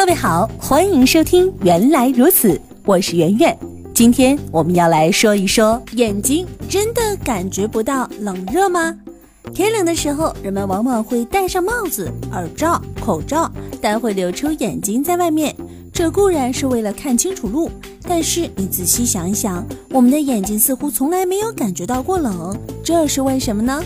各位好，欢迎收听《原来如此》，我是圆圆。今天我们要来说一说，眼睛真的感觉不到冷热吗？天冷的时候，人们往往会戴上帽子、耳罩、口罩，但会留出眼睛在外面。这固然是为了看清楚路，但是你仔细想一想，我们的眼睛似乎从来没有感觉到过冷，这是为什么呢？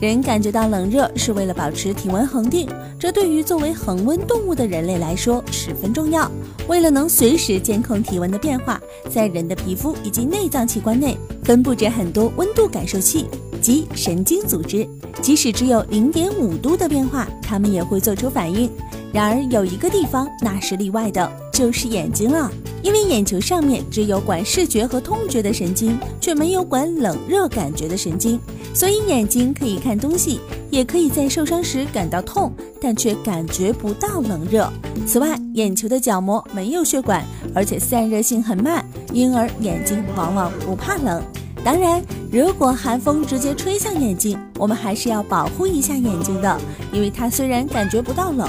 人感觉到冷热是为了保持体温恒定，这对于作为恒温动物的人类来说十分重要。为了能随时监控体温的变化，在人的皮肤以及内脏器官内分布着很多温度感受器及神经组织，即使只有零点五度的变化，它们也会做出反应。然而有一个地方那是例外的，就是眼睛了。因为眼球上面只有管视觉和痛觉的神经，却没有管冷热感觉的神经，所以眼睛可以看东西，也可以在受伤时感到痛，但却感觉不到冷热。此外，眼球的角膜没有血管，而且散热性很慢，因而眼睛往往不怕冷。当然，如果寒风直接吹向眼睛，我们还是要保护一下眼睛的，因为它虽然感觉不到冷，